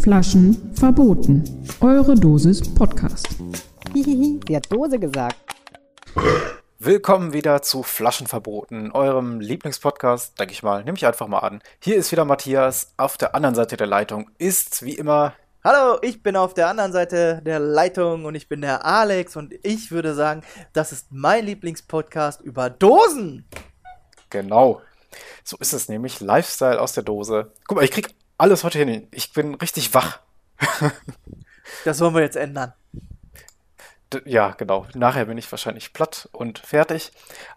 Flaschen verboten. Eure Dosis Podcast. Hihihi, sie hat Dose gesagt. Willkommen wieder zu Flaschenverboten, eurem Lieblingspodcast, denke ich mal. Nehme ich einfach mal an. Hier ist wieder Matthias. Auf der anderen Seite der Leitung ist wie immer. Hallo, ich bin auf der anderen Seite der Leitung und ich bin der Alex und ich würde sagen, das ist mein Lieblingspodcast über Dosen. Genau. So ist es nämlich. Lifestyle aus der Dose. Guck mal, ich krieg alles heute hin. Ich bin richtig wach. Das wollen wir jetzt ändern. D ja, genau. Nachher bin ich wahrscheinlich platt und fertig.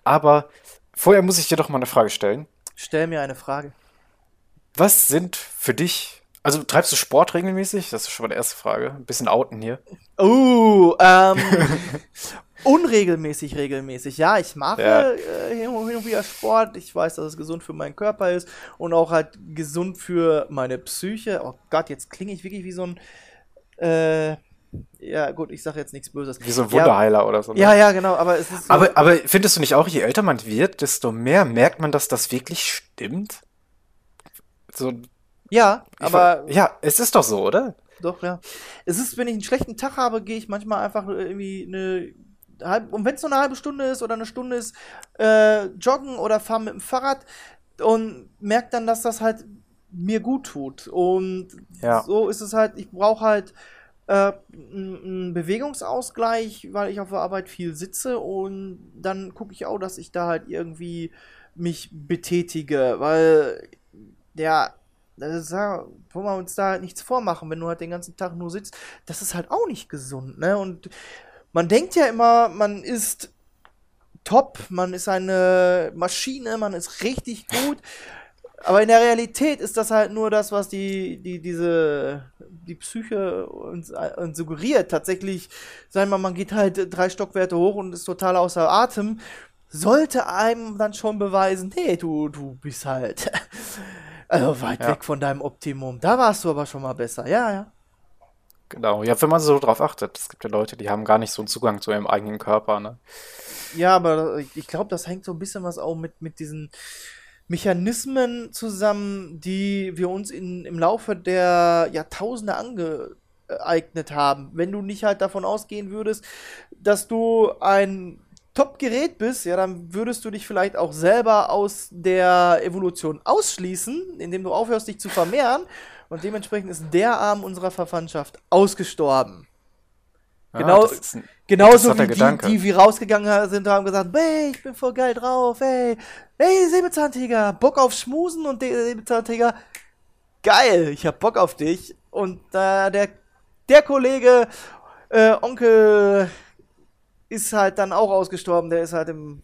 Aber vorher muss ich dir doch mal eine Frage stellen. Stell mir eine Frage. Was sind für dich, also treibst du Sport regelmäßig? Das ist schon mal die erste Frage. Ein bisschen outen hier. Uh, ähm, unregelmäßig, regelmäßig. Ja, ich mache Ja. äh, hin und wieder Sport. Ich weiß, dass es gesund für meinen Körper ist und auch halt gesund für meine Psyche. Oh Gott, jetzt klinge ich wirklich wie so ein, äh, ja gut, ich sage jetzt nichts Böses. Wie so ein Ja, Wunderheiler oder so. ne? Ja, ja, genau, aber es ist so, Aber, aber findest du nicht auch, je älter man wird, desto mehr merkt man, dass das wirklich stimmt? So, ja, ich aber ver- ja, es ist doch so, oder? Doch, ja. Es ist, wenn ich einen schlechten Tag habe, gehe ich manchmal einfach irgendwie eine halbe, und wenn es nur eine halbe Stunde ist oder eine Stunde ist, äh, joggen oder fahren mit dem Fahrrad und merke dann, dass das halt mir gut tut. Und Ja. so ist es halt, ich brauche halt äh, einen Bewegungsausgleich, weil ich auf der Arbeit viel sitze und dann gucke ich auch, dass ich da halt irgendwie mich betätige, weil ja, das ja, wollen wir uns da halt nichts vormachen, wenn du halt den ganzen Tag nur sitzt, das ist halt auch nicht gesund, ne? Und man denkt ja immer, man ist top, man ist eine Maschine, man ist richtig gut. Aber in der Realität ist das halt nur das, was die, die, diese, die Psyche uns, uns suggeriert. Tatsächlich, sagen wir mal, man geht halt drei Stockwerte hoch und ist total außer Atem. Sollte einem dann schon beweisen, hey, du, du bist halt also weit Ja. weg von deinem Optimum. Da warst du aber schon mal besser. Ja, ja. Genau. Ja, wenn man so drauf achtet. Es gibt ja Leute, die haben gar nicht so einen Zugang zu ihrem eigenen Körper, ne? Ja, aber ich glaube, das hängt so ein bisschen was auch mit, mit diesen Mechanismen zusammen, die wir uns in, im Laufe der Jahrtausende angeeignet haben. Wenn du nicht halt davon ausgehen würdest, dass du ein Top-Gerät bist, ja, dann würdest du dich vielleicht auch selber aus der Evolution ausschließen, indem du aufhörst, dich zu vermehren. Und dementsprechend ist der Arm unserer Verwandtschaft ausgestorben. Ja, Genau- Genauso wie die, Gedanke. die wie rausgegangen sind, haben gesagt, hey, ich bin voll geil drauf, hey, hey, Säbelzahntiger, Bock auf Schmusen und der Säbelzahntiger, geil, ich hab Bock auf dich. Und äh, der, der Kollege, äh, Onkel, ist halt dann auch ausgestorben, der ist halt im,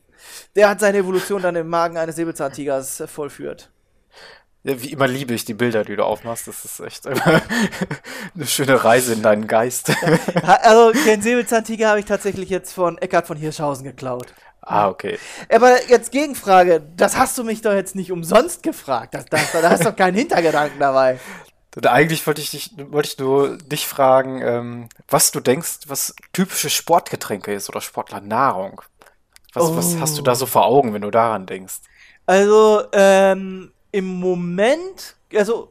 der hat seine Evolution dann im Magen eines Säbelzahntigers vollführt. Ja, wie immer liebe ich die Bilder, die du aufmachst. Das ist echt eine schöne Reise in deinen Geist. Also, den Säbelzahntiger habe ich tatsächlich jetzt von Eckhard von Hirschhausen geklaut. ah, okay. Aber jetzt Gegenfrage, das hast du mich doch jetzt nicht umsonst gefragt. Das, das, da hast doch keinen Hintergedanken dabei. Und eigentlich wollte ich dich, wollte ich nur dich fragen, ähm, was du denkst, was typische Sportgetränke ist oder Sportlernahrung. Was, was Oh. hast du da so vor Augen, wenn du daran denkst? Also, ähm, im Moment, also,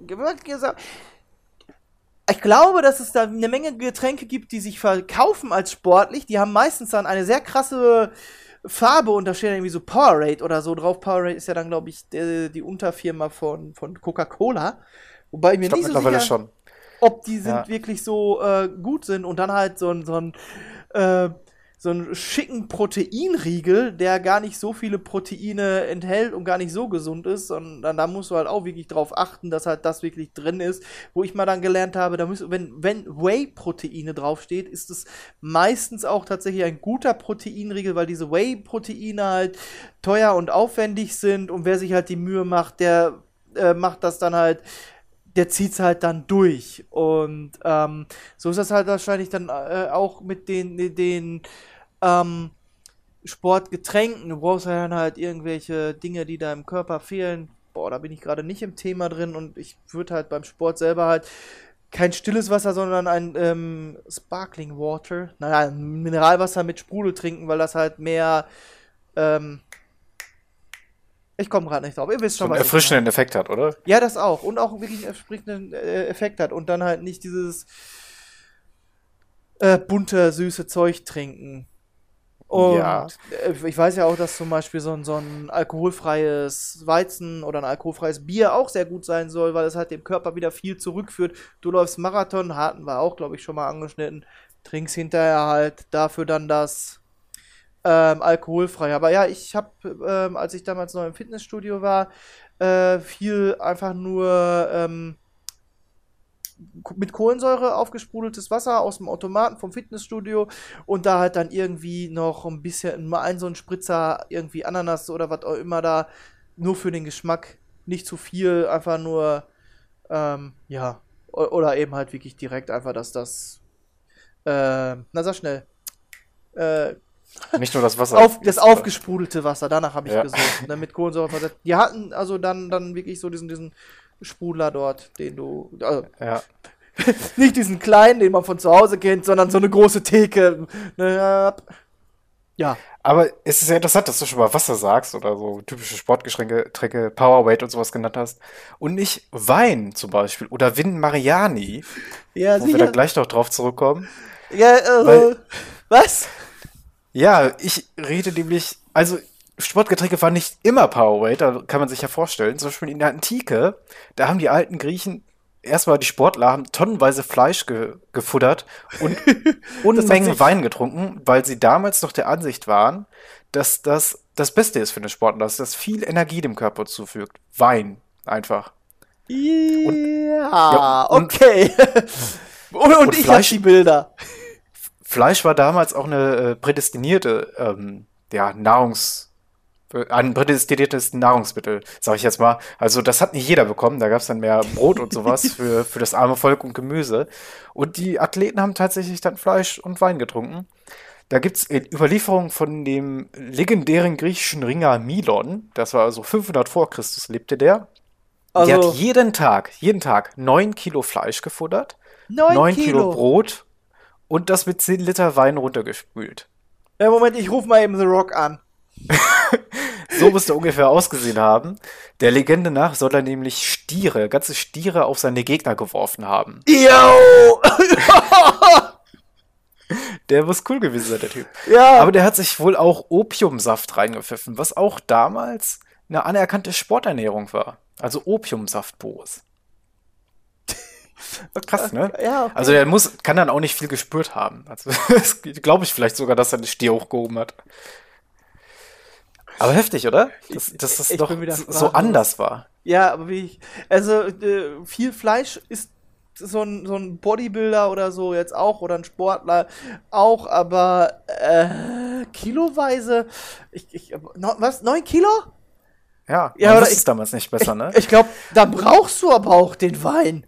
ich glaube, dass es da eine Menge Getränke gibt, die sich verkaufen als sportlich. Die haben meistens dann eine sehr krasse Farbe und da steht dann irgendwie so Powerade oder so drauf. Powerade ist ja dann, glaube ich, der, die Unterfirma von, von Coca-Cola. Wobei ich mir Ich nicht so sicher schon. ob die sind Ja. wirklich so äh, gut sind und dann halt so ein, so ein, äh, so einen schicken Proteinriegel, der gar nicht so viele Proteine enthält und gar nicht so gesund ist, sondern da musst du halt auch wirklich drauf achten, dass halt das wirklich drin ist. Wo ich mal dann gelernt habe, da müsst, wenn, wenn Whey-Proteine draufsteht, ist es meistens auch tatsächlich ein guter Proteinriegel, weil diese Whey-Proteine halt teuer und aufwendig sind und wer sich halt die Mühe macht, der äh, macht das dann halt der zieht's halt dann durch. Und ähm, so ist das halt wahrscheinlich dann äh, auch mit den, den ähm, Sportgetränken. Du brauchst ja dann halt irgendwelche Dinge, die da im Körper fehlen. Boah, da bin ich gerade nicht im Thema drin und ich würde halt beim Sport selber halt kein stilles Wasser, sondern ein ähm, Sparkling Water. Naja, Mineralwasser mit Sprudel trinken, weil das halt mehr ähm, ich komme gerade nicht drauf. Ihr wisst schon, so einen erfrischenden Effekt hat, oder? Ja, das auch. Und auch wirklich einen erfrischenden äh, Effekt hat. Und dann halt nicht dieses äh, bunte, süße Zeug trinken. Und ja. Äh, ich weiß ja auch, dass zum Beispiel so ein, so ein alkoholfreies Weizen oder ein alkoholfreies Bier auch sehr gut sein soll, weil es halt dem Körper wieder viel zurückführt. Du läufst Marathon, hatten wir auch, glaube ich, schon mal angeschnitten. Trinkst hinterher halt dafür dann das ähm, alkoholfrei. Aber ja, ich habe, ähm, als ich damals noch im Fitnessstudio war, äh, viel einfach nur ähm, mit Kohlensäure aufgesprudeltes Wasser aus dem Automaten vom Fitnessstudio und da halt dann irgendwie noch ein bisschen, mal ein so ein Spritzer, irgendwie Ananas oder was auch immer da, nur für den Geschmack, nicht zu viel, einfach nur, ähm, ja, oder eben halt wirklich direkt einfach, dass das, äh, na sag schnell, äh, nicht nur das Wasser. Auf, das aufgesprudelte Wasser, danach habe ich ja. gesucht. Ne, mit Kohlensäure versetzt. Die hatten also dann, dann wirklich so diesen, diesen Sprudler dort, den du. Also, ja. nicht diesen kleinen, den man von zu Hause kennt, sondern so eine große Theke. Ne, ja. Aber es ist ja interessant, dass du schon mal Wasser sagst oder so typische Sportgetränke, Powerweight und sowas genannt hast. Und nicht Wein zum Beispiel oder Vin Mariani. Ja, wo sicher. wir da gleich noch drauf zurückkommen. Ja, also, Weil, was? Ja, ich rede nämlich, also Sportgetränke waren nicht immer Powerweight, da kann man sich ja vorstellen. Zum Beispiel in der Antike, da haben die alten Griechen erstmal die Sportler haben tonnenweise Fleisch ge gefuttert und Unmengen Wein getrunken, weil sie damals noch der Ansicht waren, dass das das Beste ist für den Sportler, dass das viel Energie dem Körper zufügt. Wein einfach. Ja, und, ja und, okay. und, und, ich Fleisch, die Bilder. Fleisch war damals auch eine äh, prädestinierte ähm, ja, Nahrungs äh, ein prädestiniertes Nahrungsmittel, sag ich jetzt mal. Also das hat nicht jeder bekommen. Da gab es dann mehr Brot und sowas für, für das arme Volk und Gemüse. Und die Athleten haben tatsächlich dann Fleisch und Wein getrunken. Da gibt es Überlieferungen von dem legendären griechischen Ringer Milon. Das war also 500 vor Christus lebte der. Also, der hat jeden Tag, jeden Tag 9 Kilo Fleisch gefuttert, 9, 9 Kilo. Kilo Brot und das mit 10 Liter Wein runtergespült. Ja, Moment, ich rufe mal eben The Rock an. so müsste er ungefähr ausgesehen haben. Der Legende nach soll er nämlich Stiere, ganze Stiere auf seine Gegner geworfen haben. Yo! der muss cool gewesen sein, der Typ. Ja. Aber der hat sich wohl auch Opiumsaft reingepfiffen, was auch damals eine anerkannte Sporternährung war. Also Opiumsaftboos. Krass, ne? Ja, okay. Also er muss, kann dann auch nicht viel gespürt haben. Also glaube ich vielleicht sogar, dass er den Stier hochgehoben hat. Aber heftig, oder? Dass, dass das ich doch so anders war. Ja, aber wie ich. Also äh, viel Fleisch ist so ein, so ein Bodybuilder oder so jetzt auch oder ein Sportler auch, aber äh, kiloweise. Ich, ich, no, was? 9 Kilo? Ja, ja das ist damals nicht besser, ne? Ich, ich glaube, da brauchst du aber auch den Wein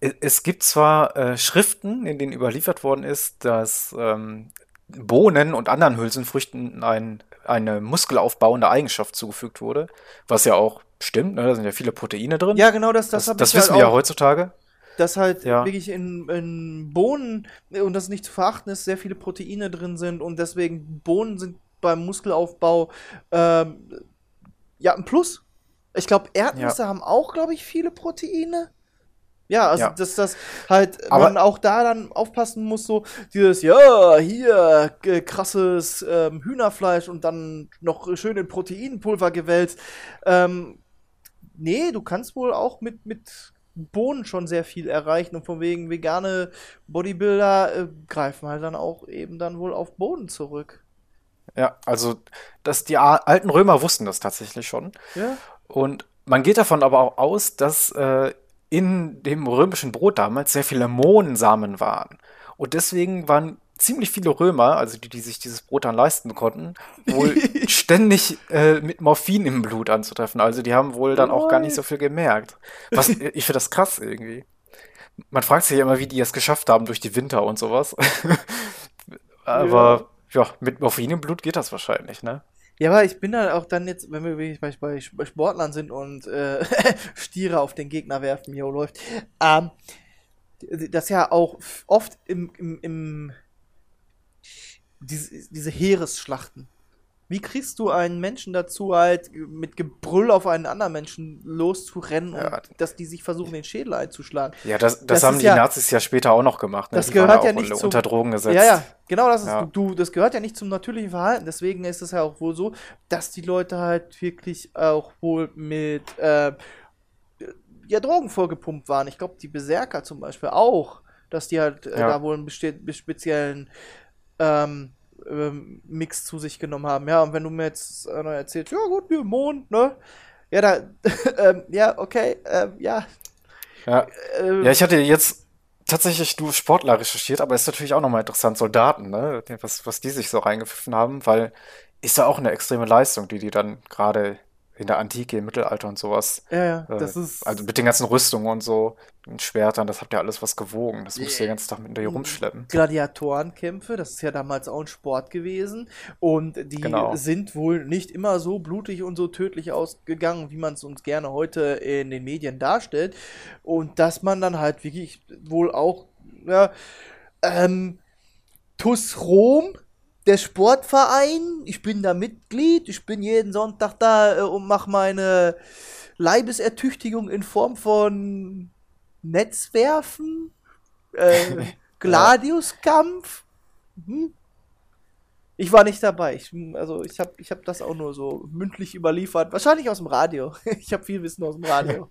es gibt zwar äh, Schriften, in denen überliefert worden ist, dass ähm, Bohnen und anderen Hülsenfrüchten ein, eine muskelaufbauende Eigenschaft zugefügt wurde, was ja auch stimmt, ne? da sind ja viele Proteine drin. Ja, genau, das, das, das, das wissen halt wir ja heutzutage. Dass halt ja. wirklich in, in Bohnen, und das nicht zu verachten ist, sehr viele Proteine drin sind und deswegen Bohnen sind beim Muskelaufbau ähm, ja ein Plus. Ich glaube, Erdnüsse ja. haben auch, glaube ich, viele Proteine. Ja, also ja. dass das halt Aber man auch da dann aufpassen muss, so dieses, ja, hier krasses ähm, Hühnerfleisch und dann noch schön in Proteinpulver gewälzt. Ähm, nee, du kannst wohl auch mit, mit Bohnen schon sehr viel erreichen und von wegen vegane Bodybuilder äh, greifen halt dann auch eben dann wohl auf Bohnen zurück. Ja, also dass die alten Römer wussten das tatsächlich schon. Ja. Und man geht davon aber auch aus, dass äh, in dem römischen Brot damals sehr viele Mohnsamen waren. Und deswegen waren ziemlich viele Römer, also die, die sich dieses Brot dann leisten konnten, wohl ständig äh, mit Morphin im Blut anzutreffen. Also die haben wohl dann auch gar nicht so viel gemerkt. Was, ich finde das krass irgendwie. Man fragt sich ja immer, wie die es geschafft haben durch die Winter und sowas. Aber ja. mit Morphin im Blut geht das wahrscheinlich, ne? Ja, aber ich bin da auch dann jetzt, wenn wir bei, bei, Sportlern sind und äh, Stiere auf den Gegner werfen, jo, läuft, ähm, das ja auch oft im, im, im diese, diese Heeresschlachten. Wie kriegst du einen Menschen dazu, halt mit Gebrüll auf einen anderen Menschen loszurennen Ja. und dass die sich versuchen, den Schädel einzuschlagen? Ja, das, das, Das haben die ja- Nazis ja später auch noch gemacht. Ne? Das Die gehört ja auch nicht unter Drogen gesetzt. Ja, ja, genau das ist, Ja. du, das gehört ja nicht zum natürlichen Verhalten. Deswegen ist es ja auch wohl so, dass die Leute halt wirklich auch wohl mit äh, ja, Drogen vollgepumpt waren. Ich glaube, die Berserker zum Beispiel auch, dass die halt äh, da wohl einen speziellen ähm, Mix zu sich genommen haben. Ja, und wenn du mir jetzt äh, erzählst, ja gut, wir Mond, ne? Ja, da, ähm, ja, okay, ähm, ja. Ja. Äh, ja, ich hatte jetzt tatsächlich nur Sportler recherchiert, aber ist natürlich auch nochmal interessant, Soldaten, ne? Was, was die sich so reingepfiffen haben, weil ist ja auch eine extreme Leistung, die die dann gerade in der Antike, im Mittelalter und sowas, ja, ja, äh, das ist. also mit den ganzen Rüstungen und so, den Schwertern, das habt ihr alles was gewogen. Das musst du den ganzen Tag mit dir rumschleppen. Gladiatorenkämpfe, das ist ja damals auch ein Sport gewesen. Und die Genau. sind wohl nicht immer so blutig und so tödlich ausgegangen, wie man es uns gerne heute in den Medien darstellt. Und dass man dann halt wirklich wohl auch, ja, ähm, TuS Rom, der Sportverein, ich bin da Mitglied, ich bin jeden Sonntag da äh, und mache meine Leibesertüchtigung in Form von Netzwerfen, äh, Gladiuskampf. Hm? Ich war nicht dabei. Ich, also ich habe ich hab das auch nur so mündlich überliefert. Wahrscheinlich aus dem Radio. Ich habe viel Wissen aus dem Radio.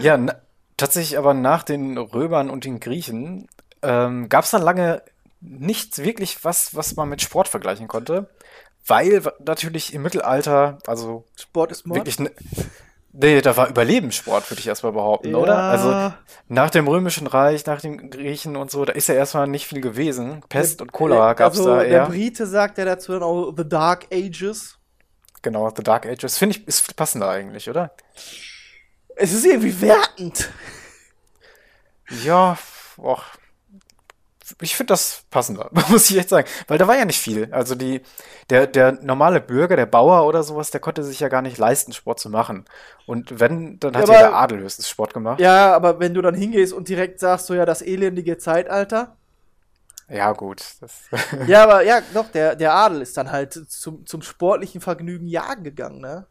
Ja, tatsächlich aber nach den Römern und den Griechen ähm, gab es dann lange nichts wirklich, was, was man mit Sport vergleichen konnte, weil natürlich im Mittelalter, also Sport ist Mord. wirklich, ne, nee, da war Überlebenssport, würde ich erstmal behaupten, oder? Also nach dem Römischen Reich, nach den Griechen und so, da ist ja erstmal nicht viel gewesen. Pest und Cholera gab es also, da Der eher. Brite sagt ja dazu dann auch The Dark Ages. Genau, The Dark Ages. Finde ich, ist passender eigentlich, oder? Es ist irgendwie wertend. Ja, och, ich finde das passender, muss ich echt sagen. Weil da war ja nicht viel. Also die, der, der normale Bürger, der Bauer oder sowas, der konnte sich ja gar nicht leisten, Sport zu machen. Und wenn, dann hat Ja, aber- der Adel höchstens Sport gemacht. Ja, aber wenn du dann hingehst und direkt sagst, so ja, das elendige Zeitalter. Ja, gut. Ja, aber ja, doch, der, der Adel ist dann halt zum, zum sportlichen Vergnügen jagen gegangen, ne?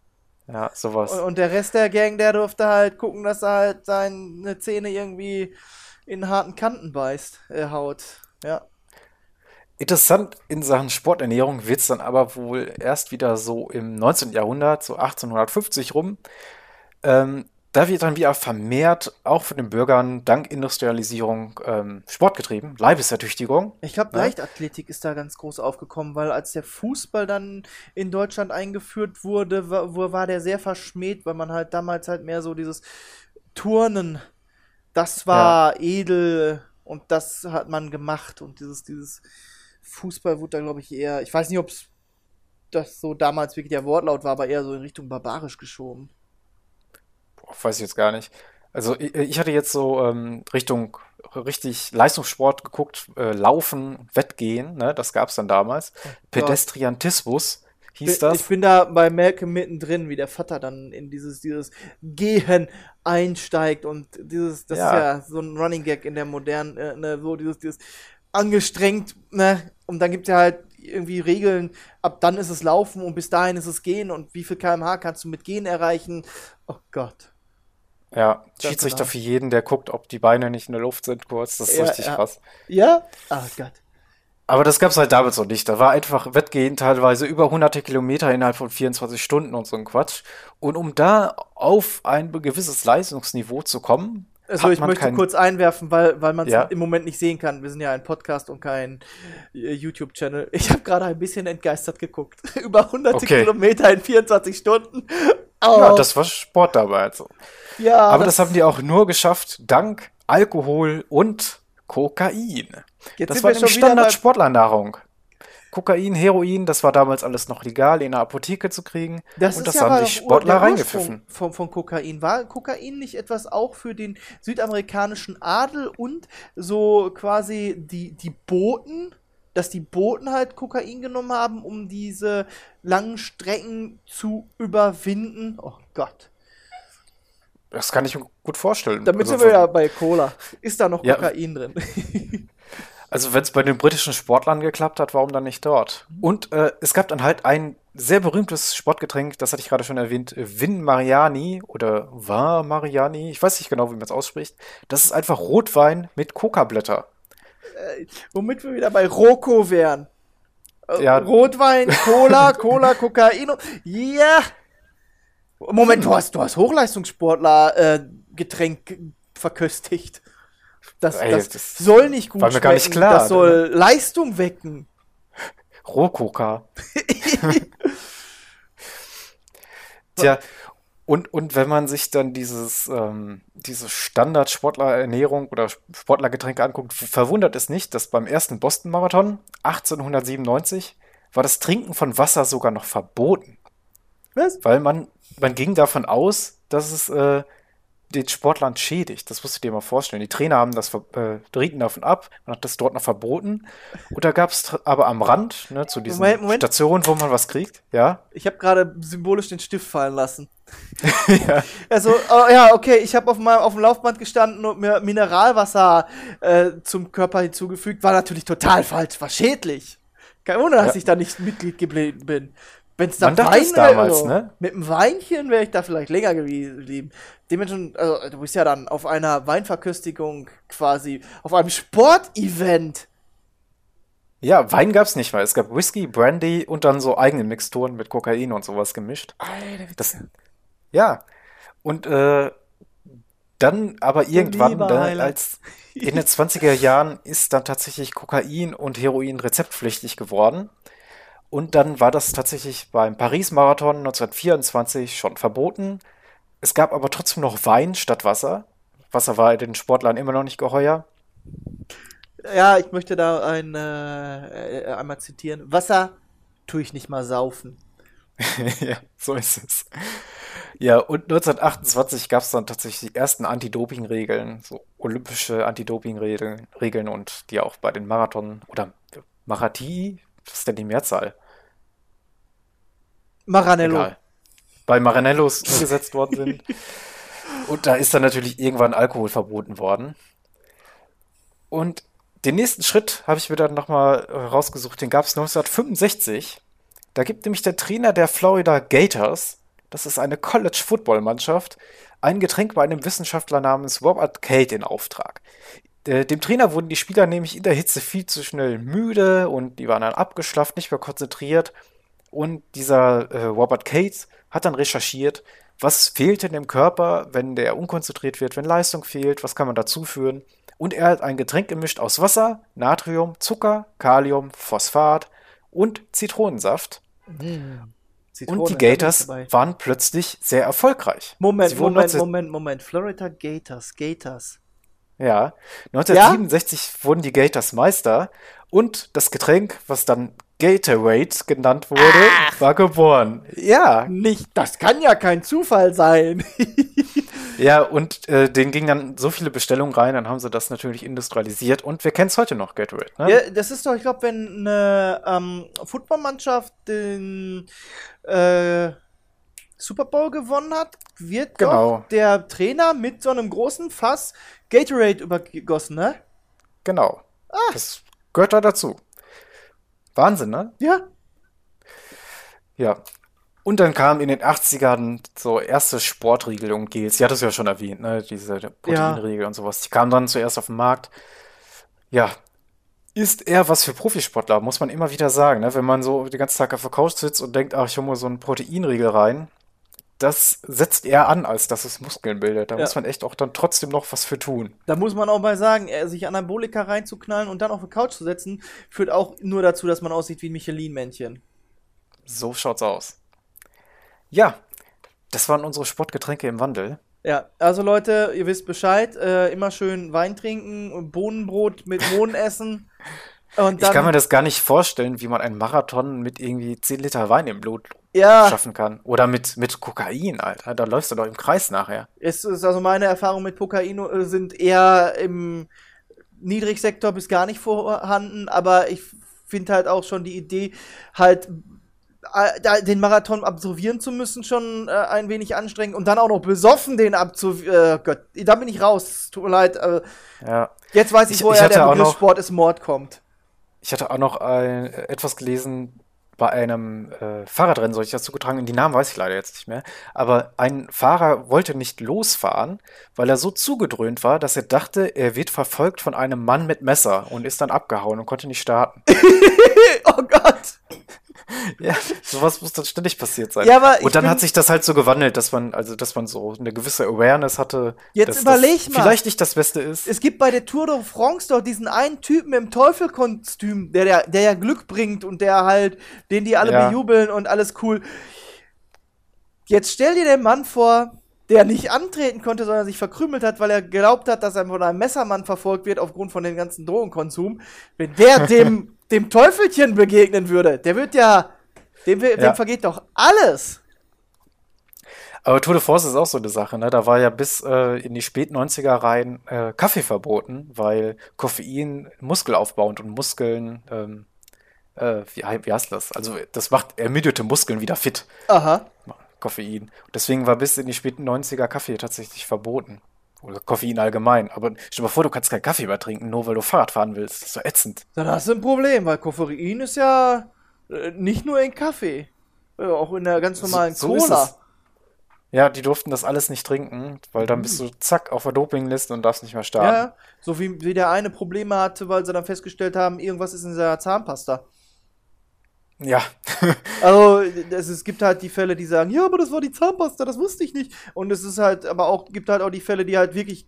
ja, sowas. Und, und der Rest der Gang, der durfte halt gucken, dass er halt seine Zähne irgendwie in harten Kanten beißt, äh, haut. Ja. Interessant in Sachen Sporternährung wird es dann aber wohl erst wieder so im 19. Jahrhundert, so 1850 rum. Ähm, da wird dann wieder vermehrt, auch von den Bürgern, dank Industrialisierung, ähm, Sport getrieben, Leibesertüchtigung. Ich glaube, Ja. Leichtathletik ist da ganz groß aufgekommen, weil als der Fußball dann in Deutschland eingeführt wurde, war, wo- war der sehr verschmäht, weil man halt damals halt mehr so dieses Turnen, das war edel und das hat man gemacht und dieses, dieses Fußball wurde da, glaube ich, eher, ich weiß nicht, ob es das so damals wirklich der Wortlaut war, aber eher so in Richtung barbarisch geschoben. Boah, weiß ich jetzt gar nicht. Also ich, ich hatte jetzt so ähm, Richtung richtig Leistungssport geguckt, äh, Laufen, Wettgehen, ne, das gab es dann damals. Pedestriantismus hieß Ich das. bin da bei Malcolm mittendrin, wie der Vater dann in dieses, dieses Gehen einsteigt und dieses, das Ja. ist ja so ein Running Gag in der modernen, äh, ne, so dieses, dieses angestrengt, ne, und dann gibt es ja halt irgendwie Regeln, ab dann ist es Laufen und bis dahin ist es Gehen und wie viel kmh kannst du mit Gehen erreichen? Oh Gott. Ja, Schiedsrichter genau. für jeden, der guckt, ob die Beine nicht in der Luft sind kurz. Das ist Ja, richtig ja. krass. Ja? Ah Gott. Aber das gab's halt damals noch nicht. Da war einfach Wettgehen teilweise über hunderte Kilometer innerhalb von 24 Stunden und so ein Quatsch. Und um da auf ein gewisses Leistungsniveau zu kommen, Also ich möchte kein- kurz einwerfen, weil, weil man es Ja. im Moment nicht sehen kann. Wir sind ja ein Podcast und kein äh, YouTube-Channel. Ich habe gerade ein bisschen entgeistert geguckt. Über hunderte Okay. Kilometer in 24 Stunden. Ja, Oh, das war Sport dabei. Also. ja, Aber das, haben die auch nur geschafft dank Alkohol und Kokain. Jetzt das war nämlich Standard-Sportlernahrung. Kokain, Heroin, das war damals alles noch legal in der Apotheke zu kriegen. Das und das ja haben sich Sportler reingepfiffen. Von, von Kokain. War Kokain nicht etwas auch für den südamerikanischen Adel und so quasi die, die Boten, dass die Boten halt Kokain genommen haben, um diese langen Strecken zu überwinden? Oh Gott. Das kann ich mir gut vorstellen. Damit also, sind wir ja bei Cola. Ist da noch Ja. Kokain drin? Also wenn es bei den britischen Sportlern geklappt hat, warum dann nicht dort? Und äh, es gab dann halt ein sehr berühmtes Sportgetränk, das hatte ich gerade schon erwähnt, Vin Mariani oder Vin Mariani, ich weiß nicht genau, wie man es ausspricht. Das ist einfach Rotwein mit Coca-Blätter. Womit wir wieder bei Roko wären. Äh, Ja. Rotwein, Cola, Cola, Kokain. Ja. Moment, du hast, du hast Hochleistungssportler äh, Getränk verköstigt. Das, Ey, das, das soll nicht gut war mir gar nicht klar, Das soll Leistung wecken. Rohcoca. Tja, und, und wenn man sich dann dieses, ähm, diese Standard-Sportlerernährung oder Sportlergetränke anguckt, verwundert es nicht, dass beim ersten Boston-Marathon 1897 war das Trinken von Wasser sogar noch verboten. Was? Weil man, man ging davon aus, dass es äh, den Sportlern schädigt. Das musst du dir mal vorstellen. Die Trainer haben das äh, rieten davon ab, man hat das dort noch verboten. Und da gab es aber am Rand, ne, zu diesen Moment, Moment. Stationen, wo man was kriegt, ja. Ich habe gerade symbolisch den Stift fallen lassen. Also, oh, ja, okay, ich habe auf, meinem- auf dem Laufband gestanden und mir Mineralwasser äh, zum Körper hinzugefügt. War natürlich total falsch, war schädlich. Kein Wunder, dass Ja. ich da nicht Mitglied geblieben bin. Wenn's da Man dachte es damals, ne? Mit einem Weinchen wäre ich da vielleicht länger geblieben. Dementsprechend, also, du bist ja dann auf einer Weinverköstigung quasi, auf einem Sportevent. Ja, Wein gab's nicht mal. Es gab Whisky, Brandy und dann so eigene Mixturen mit Kokain und sowas gemischt. Alter, Das, ja. Und äh, dann aber irgendwann, lieber ne, als in den 20er Jahren ist dann tatsächlich Kokain und Heroin rezeptpflichtig geworden. Und dann war das tatsächlich beim Paris-Marathon 1924 schon verboten. Es gab aber trotzdem noch Wein statt Wasser. Wasser war den Sportlern immer noch nicht geheuer. Ja, ich möchte da ein, äh, äh, einmal zitieren. Wasser tue ich nicht mal saufen. Ja, so ist es. Ja, und 1928 gab es dann tatsächlich die ersten Anti-Doping-Regeln, so olympische Anti-Doping-Regeln Regeln und die auch bei den Marathon oder Marathi, was ist denn die Mehrzahl? Maranello. Egal. Bei Maranellos umgesetzt worden sind. Und da ist dann natürlich irgendwann Alkohol verboten worden. Und den nächsten Schritt habe ich mir dann nochmal rausgesucht, den gab es 1965. Da gibt nämlich der Trainer der Florida Gators, das ist eine College-Football-Mannschaft, ein Getränk bei einem Wissenschaftler namens Robert Cade in Auftrag. Äh, Dem Trainer wurden die Spieler nämlich in der Hitze viel zu schnell müde und die waren dann abgeschlafft, nicht mehr konzentriert. Und dieser äh, Robert Cates hat dann recherchiert, was fehlt in dem Körper, wenn der unkonzentriert wird, wenn Leistung fehlt, was kann man dazu führen. Und er hat ein Getränk gemischt aus Wasser, Natrium, Zucker, Kalium, Phosphat und Zitronensaft. Zitrone, und die Gators waren plötzlich sehr erfolgreich. Moment, Moment, 19 Moment, Moment. Florida Gators, Gators. Ja, 1967 wurden die Gators Meister und das Getränk, was dann Gatorade genannt wurde, war geboren. Ja, Nicht, das kann ja kein Zufall sein. ja, und äh, denen gingen dann so viele Bestellungen rein, dann haben sie das natürlich industrialisiert und wir kennen es heute noch, Gatorade. Ne? ja, das ist doch, ich glaube, wenn eine ähm, Footballmannschaft den äh, Super Bowl gewonnen hat, wird Genau. der Trainer mit so einem großen Fass Gatorade übergossen, ne? Genau. Das gehört da dazu. Wahnsinn, ne? Ja. Ja. Und dann kamen in den 80ern so erste Sportriegel und Gels. Sie hat es ja schon erwähnt, ne? Diese Proteinriegel und sowas. Die kamen dann zuerst auf den Markt. Ja. ist eher was für Profisportler, muss man immer wieder sagen. Ne? Wenn man so den ganzen Tag auf der Couch sitzt und denkt, ach, ich hole mal so einen Proteinriegel rein, das setzt eher an, als dass es Muskeln bildet. Da Ja. muss man echt auch dann trotzdem noch was für tun. Da muss man auch mal sagen, äh, sich Anabolika reinzuknallen und dann auf die Couch zu setzen, führt auch nur dazu, dass man aussieht wie ein Michelin-Männchen. So schaut's aus. Ja, das waren unsere Sportgetränke im Wandel. Ja, also Leute, ihr wisst Bescheid, äh, immer schön Wein trinken, Bohnenbrot mit Mohn essen. Und dann, Ich kann mir das gar nicht vorstellen, wie man einen Marathon mit irgendwie 10 Liter Wein im Blut ja, schaffen kann. Oder mit, mit Kokain, Alter. Da läufst du doch im Kreis nachher. es ist also meine Erfahrungen mit Kokain äh, sind eher im Niedrigsektor bis gar nicht vorhanden, aber ich finde halt auch schon die Idee, halt äh, den Marathon absolvieren zu müssen, schon äh, ein wenig anstrengend und dann auch noch besoffen den absolvieren. Äh, Gott, da bin ich raus. Tut mir leid. Äh, Ja. jetzt weiß ich, Ich- ich woher hatte der Begriff Sport ist Mord kommt. Ich hatte auch noch ein, äh, etwas gelesen bei einem äh, Fahrradrennen, soll ich das zugetragen? Die Namen weiß ich leider jetzt nicht mehr. Aber ein Fahrer wollte nicht losfahren, weil er so zugedröhnt war, dass er dachte, er wird verfolgt von einem Mann mit Messer und ist dann abgehauen und konnte nicht starten. Oh Gott! Ja, sowas muss dann ständig passiert sein. Ja, aber und dann hat sich das halt so gewandelt, dass man, also dass man so eine gewisse Awareness hatte, Jetzt dass überleg das mal. vielleicht nicht das Beste ist. Es gibt bei der Tour de France doch diesen einen Typen im Teufelkostüm, der, der, der ja Glück bringt und der halt, den die alle Ja. bejubeln und alles cool. Jetzt stell dir den Mann vor, der nicht antreten konnte, sondern sich verkrümelt hat, weil er glaubt hat, dass er von einem Messermann verfolgt wird aufgrund von dem ganzen Drogenkonsum. Wenn der dem, dem Teufelchen begegnen würde, der wird ja, dem, dem Ja. vergeht doch alles. Aber Tour de France ist auch so eine Sache, ne? Da war ja bis äh, in die Spät-90er rein äh, Kaffee verboten, weil Koffein muskelaufbauend und Muskeln, ähm, äh, wie, wie heißt das? Also das macht ermüdete Muskeln wieder fit, Aha. Koffein. Und deswegen war bis in die späten 90er Kaffee tatsächlich verboten. Oder Koffein allgemein. Aber stell dir mal vor, du kannst keinen Kaffee mehr trinken, nur weil du Fahrrad fahren willst. Das ist so ätzend. Dann hast du ein Problem, weil Koffein ist ja äh, nicht nur in Kaffee, äh, auch in der ganz normalen So- so Cola. Ja, die durften das alles nicht trinken, weil dann bist du zack auf der Dopingliste und darfst nicht mehr starten. Mhm. Ja, so wie, wie der eine Probleme hatte, weil sie dann festgestellt haben, irgendwas ist in seiner Zahnpasta. Ja. Also es, es gibt halt die Fälle, die sagen, ja, aber das war die Zahnpasta, das wusste ich nicht. Und es ist halt, aber auch gibt halt auch die Fälle, die halt wirklich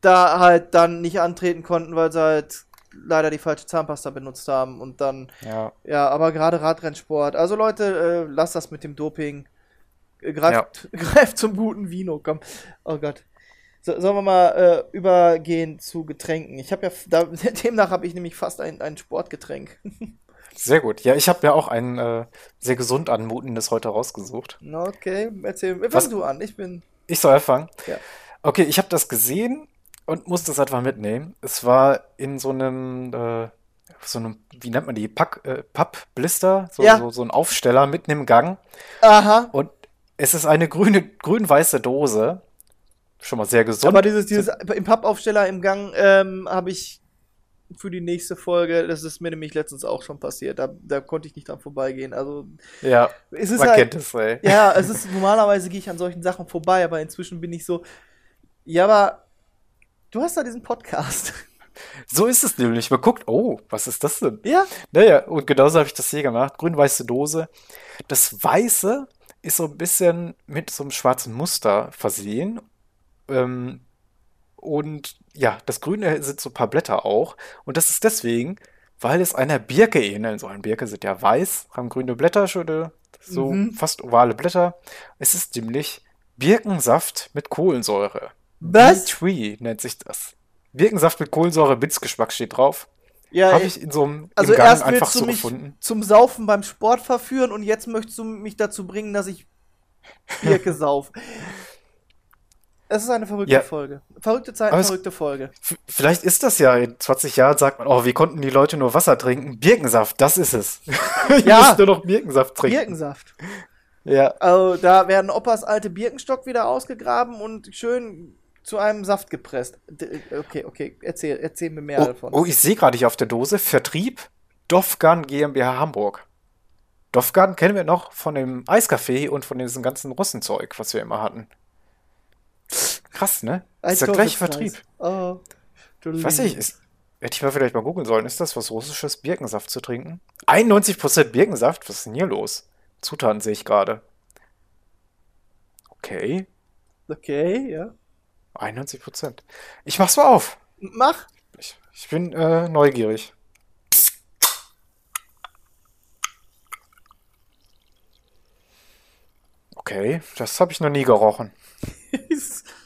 da halt dann nicht antreten konnten, weil sie halt leider die falsche Zahnpasta benutzt haben und dann ja. Ja, aber gerade Radrennsport. Also Leute, äh, lasst das mit dem Doping. Äh, Greift, greift zum guten Vino, komm. Oh Gott. So, sollen wir mal äh, übergehen zu Getränken? Ich habe ja, da, demnach habe ich nämlich fast ein, ein Sportgetränk. Sehr gut. Ja, ich habe mir auch ein äh, sehr gesund anmutendes heute rausgesucht. okay, erzähl. Fang Was- du an. Ich bin. Ich soll anfangen. Ja. Okay, ich habe das gesehen und musste es einfach mitnehmen. Es war in so einem, äh, so einem, wie nennt man die, Pack, äh, Pappblister, so, Ja. so, so ein Aufsteller mitten im Gang. Aha. Und es ist eine grüne, grün-weiße Dose. Schon mal sehr gesund. Aber dieses, dieses im Pappaufsteller im Gang ähm, habe ich für die nächste Folge, das ist mir nämlich letztens auch schon passiert. Da, da konnte ich nicht dran vorbeigehen. Also ja, es ist man halt, kennt es, ey. Ja, es ist normalerweise gehe ich an solchen Sachen vorbei, aber inzwischen bin ich so, ja, aber du hast da diesen Podcast. So ist es nämlich. Man guckt, oh, was ist das denn? ja? Naja, und genauso habe ich das hier gemacht. Grün-weiße Dose. Das Weiße ist so ein bisschen mit so einem schwarzen Muster versehen. Ähm, und ja, das Grüne sind so ein paar Blätter auch. Und das ist deswegen, weil es einer Birke ähnelt. So eine Birke sind ja weiß, haben grüne Blätter, schöne, so Mhm. fast ovale Blätter. Es ist nämlich Birkensaft mit Kohlensäure. Was? Tree nennt sich das. Birkensaft mit Kohlensäure, Bitzgeschmack steht drauf. Ja, Habe ich, in so einem also Gang erst einfach willst du so mich gefunden. zum Saufen beim Sport verführen und jetzt möchtest du mich dazu bringen, dass ich Birke sauf. Es ist eine verrückte Ja. Folge. Verrückte Zeit, Aber verrückte Folge. Vielleicht ist das ja in 20 Jahren, sagt man, oh, wie konnten die Leute nur Wasser trinken? Birkensaft, das ist es. Ja. muss nur noch Birkensaft trinken. Birkensaft. Ja, Also da werden Opas alte Birkenstock wieder ausgegraben und schön zu einem Saft gepresst. Okay, okay, erzähl, erzähl mir mehr oh, davon. oh, ich sehe gerade hier auf der Dose, Vertrieb Dofgan GmbH Hamburg. Dofgan kennen wir noch von dem Eiscafé und von diesem ganzen Russenzeug, was wir immer hatten. Krass, ne? Ein ist der gleiche. Vertrieb. Oh, Ich weiß nicht, ist, Hätte ich mal vielleicht mal googeln sollen. Ist das was Russisches, Birkensaft zu trinken? 91% Birkensaft? Was ist denn hier los? Zutaten sehe ich gerade. Okay, Okay, ja. 91%. Ich mach's mal auf. Mach. Ich, ich bin äh, neugierig. Okay, das habe ich noch nie gerochen.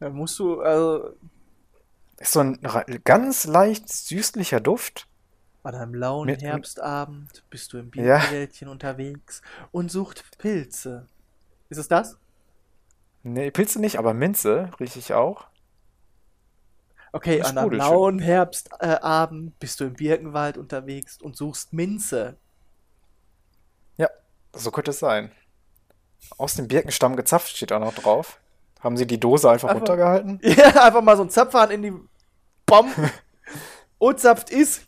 da musst du, also, Ist so ein ganz leicht süßlicher Duft. an einem lauen Mit- Herbstabend bist du im Ja. Bierwäldchen unterwegs und sucht Pilze. Ist es das? Nee, Pilze nicht, aber Minze rieche ich auch. Okay, an einem lauen Herbstabend bist du im Birkenwald unterwegs und suchst Minze. Ja, so könnte es sein. Aus dem Birkenstamm gezapft steht auch noch drauf. Haben sie die Dose einfach Einfach- runtergehalten? Ja, einfach mal so ein Zapfhahn in die Bomb. und zapft ist.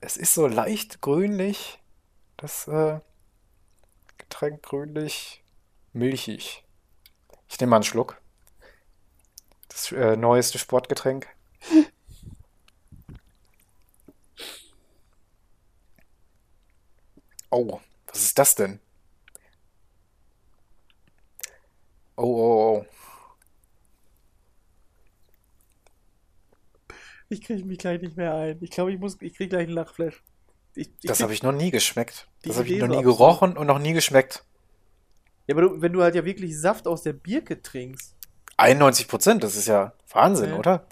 Es ist so leicht grünlich. Das äh, Getränk grünlich, milchig. Ich nehme mal einen Schluck. Das äh, neueste Sportgetränk. Oh, was ist das denn? Oh, oh, oh. Ich kriege mich gleich nicht mehr ein. Ich glaube, ich muss, ich kriege gleich einen Lachflash. Ich, ich Das habe ich noch nie geschmeckt. Das habe ich noch nie gerochen und noch nie geschmeckt. Ja, aber du, wenn du halt ja wirklich Saft aus der Birke trinkst. 91 Prozent, das ist ja Wahnsinn, Ja. oder?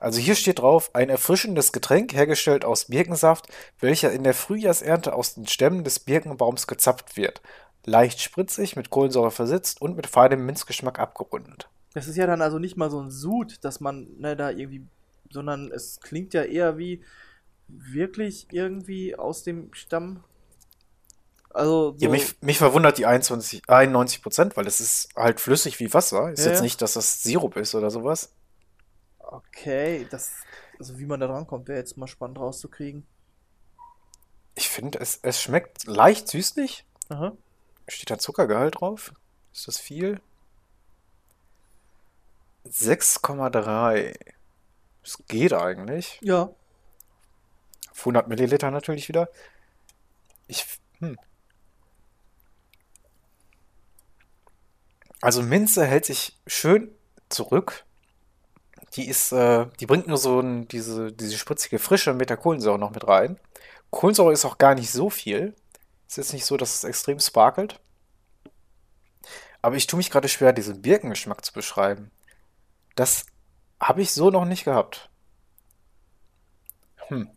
Also hier steht drauf, ein erfrischendes Getränk hergestellt aus Birkensaft, welcher in der Frühjahrsernte aus den Stämmen des Birkenbaums gezapft wird. Leicht spritzig, mit Kohlensäure versetzt und mit feinem Minzgeschmack abgerundet. Das ist ja dann also nicht mal so ein Sud, dass man ne, da irgendwie, sondern es klingt ja eher wie wirklich irgendwie aus dem Stamm. Also so, Ja, mich, mich verwundert die 21, 91 Prozent, weil es ist halt flüssig wie Wasser. Ist Ja, jetzt ja. nicht, dass das Sirup ist oder sowas. okay, das, also wie man da drankommt, wäre jetzt mal spannend rauszukriegen. Ich finde, es, es schmeckt leicht süßlich. Aha. Steht da Zuckergehalt drauf? Ist das viel? 6,3. Das geht eigentlich. Ja, Auf 100 Milliliter natürlich wieder. Ich, hm. Also Minze hält sich schön zurück. Die ist, äh, die bringt nur so ein, diese, diese spritzige Frische mit der Kohlensäure noch mit rein. Kohlensäure ist auch gar nicht so viel. Ist jetzt nicht so, dass es extrem sparkelt. Aber ich tue mich gerade schwer, diesen Birkengeschmack zu beschreiben. Das habe ich so noch nicht gehabt. Hm.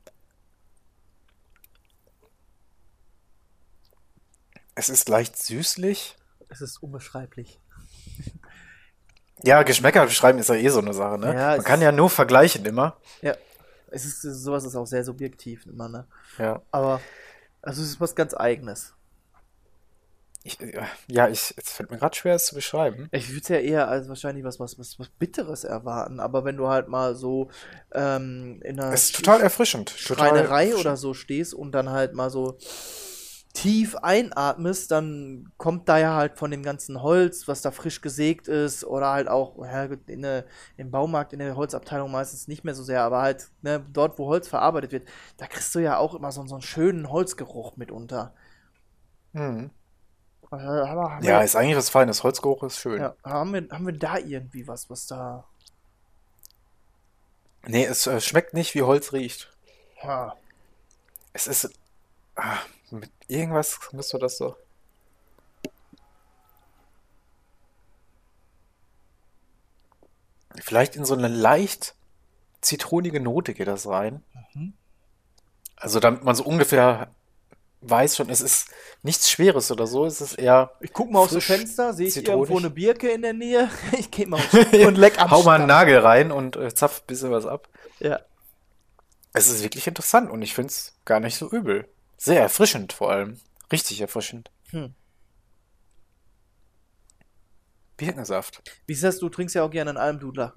Es ist leicht süßlich. es ist unbeschreiblich. Ja, Geschmäcker beschreiben ist ja eh so eine Sache, ne? Ja, Man kann ja nur vergleichen immer. Ja, es ist, sowas ist auch sehr subjektiv immer, ne? Ja. Aber, also es ist was ganz Eigenes. Ich, ja, ich, es fällt mir gerade schwer, es zu beschreiben. Ich würde es ja eher als wahrscheinlich was, was, was, was Bitteres erwarten, aber wenn du halt mal so ähm, in einer Es ist total erfrischend. Total Schreinerei erfrischend. oder so stehst und dann halt mal so tief einatmest, dann kommt da ja halt von dem ganzen Holz, was da frisch gesägt ist, oder halt auch ja, in der, im Baumarkt, in der Holzabteilung meistens nicht mehr so sehr, aber halt ne, dort, wo Holz verarbeitet wird, da kriegst du ja auch immer so, so einen schönen Holzgeruch mitunter. Mhm. Haben wir- Ja, ist eigentlich was Feines. Holzgeruch ist schön. ja, haben wir, haben wir da irgendwie was, was da. Nee, es äh, schmeckt nicht, wie Holz riecht. Ja, Es ist. Ah, mit irgendwas müsste das so. Vielleicht in so eine leicht zitronige Note geht das rein. Mhm. Also damit man so ungefähr weiß schon, es ist nichts Schweres oder so, es ist eher. Ich guck mal aus dem Fenster, sehe ich zitronig. irgendwo eine Birke in der Nähe. Ich geh mal und leck am Hau mal einen. Nagel rein und äh, zapf ein bisschen was ab. Ja. Es ist wirklich interessant und ich finde es gar nicht so übel. Sehr erfrischend vor allem. Richtig erfrischend. Hm. Birkensaft. Wie ist das? Du trinkst ja auch gerne einen Almdudler.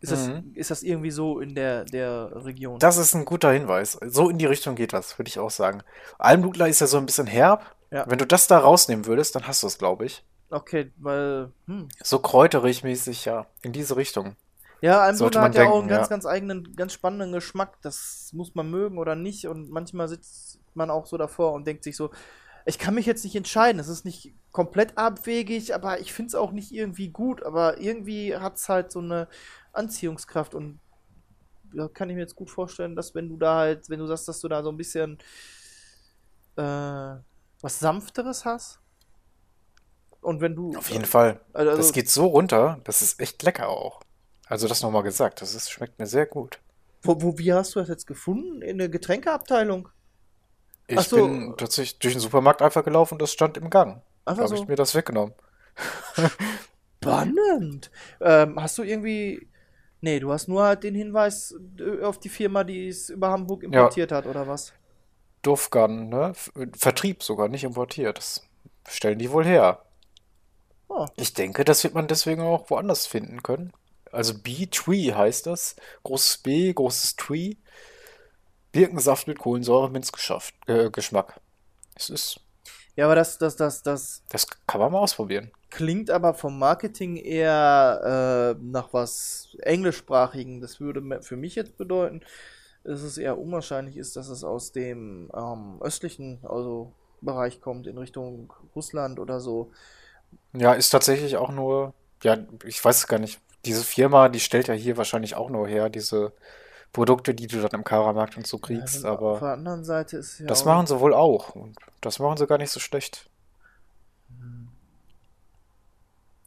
Ist das, Mhm. ist das irgendwie so in der, der Region? Das ist ein guter Hinweis. So in die Richtung geht das, würde ich auch sagen. Almdudler ist ja so ein bisschen herb. Ja. Wenn du das da rausnehmen würdest, dann hast du es, glaube ich. Okay, weil, hm. So kräuterig mäßig, ja. In diese Richtung. Ja, Almdudler hat ja auch einen denken, ganz, ja. ganz eigenen, ganz spannenden Geschmack. Das muss man mögen oder nicht. Und manchmal sitzt man auch so davor und denkt sich so, ich kann mich jetzt nicht entscheiden. Es ist nicht komplett abwegig, aber ich finde es auch nicht irgendwie gut. Aber irgendwie hat es halt so eine Anziehungskraft und ja, kann ich mir jetzt gut vorstellen, dass wenn du da halt, wenn du sagst, dass du da so ein bisschen äh, was Sanfteres hast. Und wenn du. Auf jeden Fall. Also- das geht so runter, das ist echt lecker auch. Also das nochmal gesagt, das ist, schmeckt mir sehr gut. Wo, wo, wie hast du das jetzt gefunden? In der Getränkeabteilung? Ich so. bin tatsächlich durch den Supermarkt einfach gelaufen und das stand im Gang. Da Einfach habe so. ich mir das weggenommen. Spannend. Ähm, hast du irgendwie. Nee, du hast nur halt den Hinweis äh, auf die Firma, die es über Hamburg importiert hat, oder was? Dufgan, ne? Vertrieb sogar, nicht importiert. Das stellen die wohl her. Oh. Ich denke, das wird man deswegen auch woanders finden können. Also B-Tree heißt das. Großes B, großes Tree. Birkensaft mit Kohlensäure-Minzgeschmack. Äh, Geschmack. Es ist, Ja, aber das, das, das, das das kann man mal ausprobieren. klingt aber vom Marketing eher äh, nach was Englischsprachigen. Das würde für mich jetzt bedeuten, dass es eher unwahrscheinlich ist, dass es aus dem ähm, östlichen also Bereich kommt, in Richtung Russland oder so. Ja, ist tatsächlich auch nur, ja, ich weiß es gar nicht. Diese Firma, die stellt ja hier wahrscheinlich auch nur her, diese Produkte, die du dann im Karamarkt und so kriegst, Ja, auf aber der anderen Seite ist ja das machen sie wohl auch. Und das machen sie gar nicht so schlecht.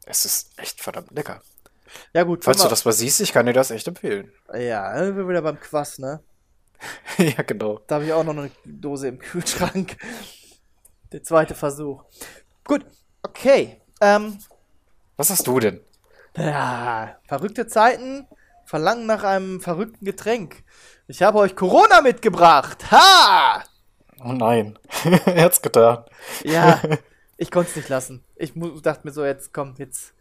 Es ist echt verdammt lecker. Ja gut, Falls du das mal siehst, ich kann dir das echt empfehlen. Ja, dann sind wir wieder beim Quass, ne? Ja, genau. Da habe ich auch noch eine Dose im Kühlschrank. Der zweite Versuch. Gut, okay. Ähm, Was hast du denn? Ja, verrückte Zeiten verlangen nach einem verrückten Getränk. Ich habe euch Corona mitgebracht. Ha! Oh nein. er hat's getan. Ja, ich konnte es nicht lassen. Ich dachte mir so, jetzt komm, jetzt.